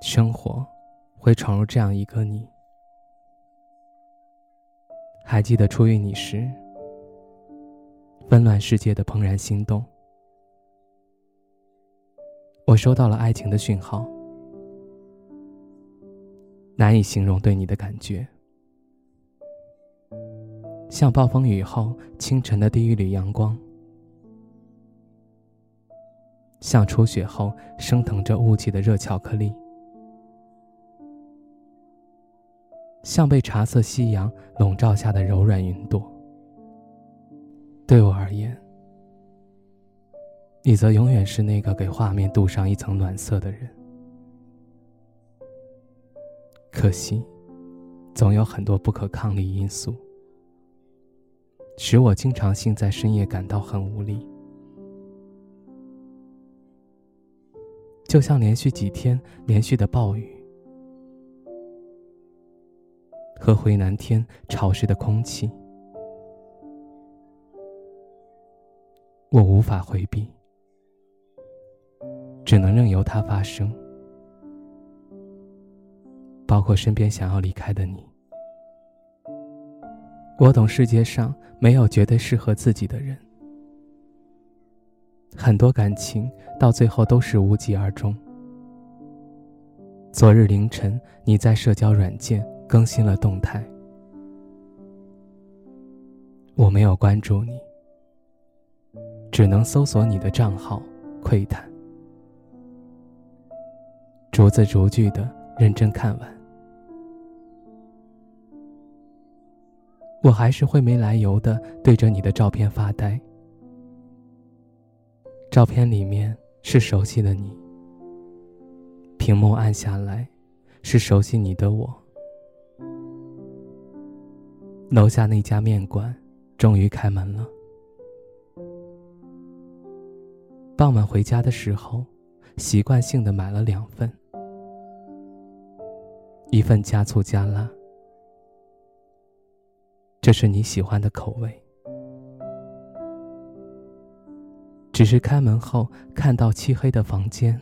生活会闯入这样一个你。还记得初遇你时，纷乱世界的怦然心动。我收到了爱情的讯号，难以形容对你的感觉，像暴风雨后清晨的第一缕阳光。像初雪后升腾着雾气的热巧克力，像被茶色夕阳笼罩下的柔软云朵。对我而言，你则永远是那个给画面镀上一层暖色的人。可惜，总有很多不可抗力因素，使我经常性在深夜感到很无力。就像连续几天连续的暴雨和回南天潮湿的空气，我无法回避，只能任由它发生。包括身边想要离开的你，我懂世界上没有绝对适合自己的人。很多感情到最后都是无疾而终。昨日凌晨，你在社交软件更新了动态，我没有关注你，只能搜索你的账号，窥探，逐字逐句的认真看完，我还是会没来由的对着你的照片发呆。照片里面是熟悉的你，屏幕按下来，是熟悉你的我。楼下那家面馆终于开门了。傍晚回家的时候，习惯性的买了两份，一份加醋加辣，这是你喜欢的口味。只是开门后看到漆黑的房间，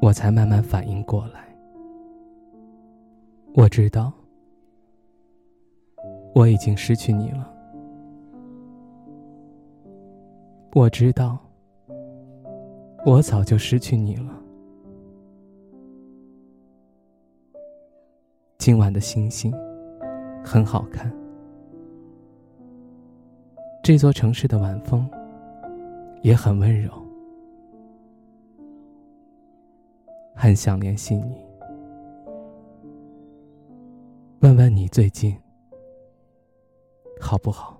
我才慢慢反应过来。我知道，我已经失去你了。我知道，我早就失去你了。今晚的星星很好看。这座城市的晚风也很温柔，很想联系你，问问你最近好不好。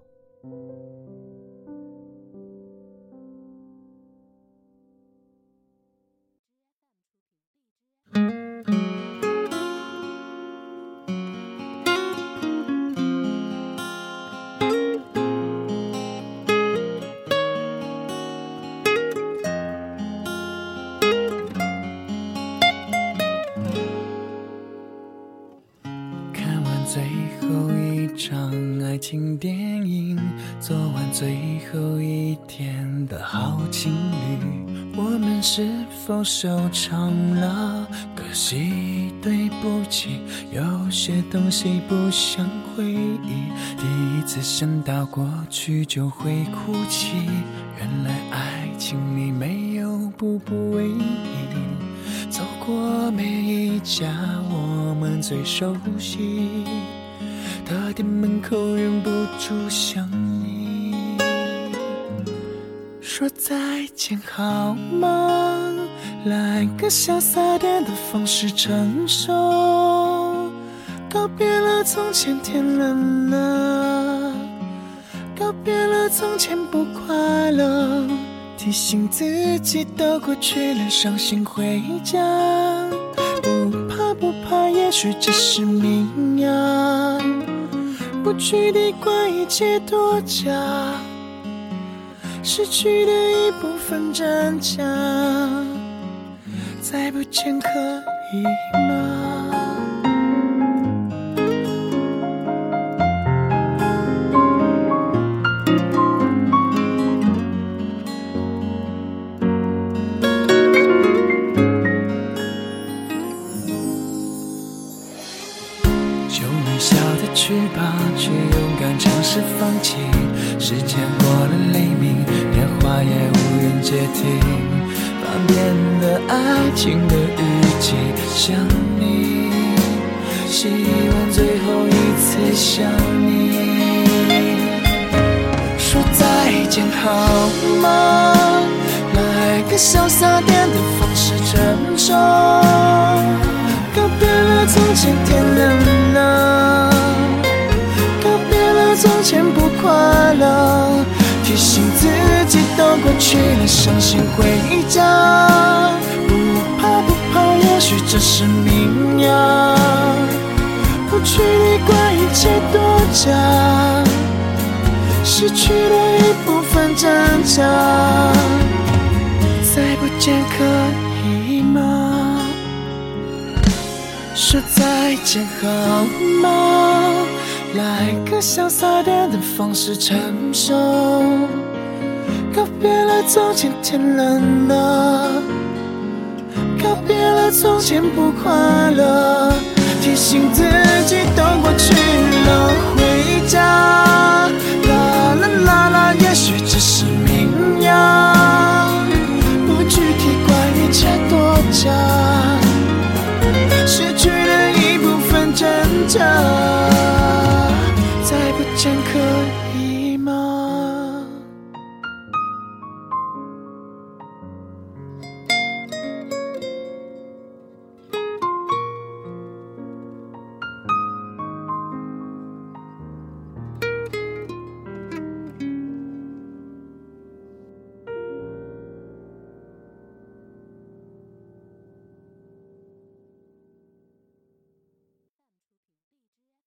看完最后一场爱情电影，做完最后一天的好情侣，我们是否收场了？可惜，对不起，有些东西不想回忆。第一次想到过去就会哭泣，原来爱情里没有步步为营。走过每一家我们最熟悉的店门口，忍不住想你。说再见好吗？来个潇洒点的方式成熟。告别了从前天冷了，告别了从前不快乐。提醒自己都过去了，伤心回家。不怕不怕，也许只是命呀。不去的怪一切多假，失去的一部分真假，再不见可以吗？接听。翻遍了爱情的日记，想你，希望最后一次想你。说再见好吗？来个潇洒点的方式承受。告别了从前天冷了，告别了从前不快乐，去了，伤心回家。不怕不怕，也许这是命呀。不去理会一切多假，失去了一部分真假，再不见可以吗？说再见好吗？来个潇洒点的方式承受。告别了从前天冷了，告别了从前不快乐，提醒自己都过去了，回家。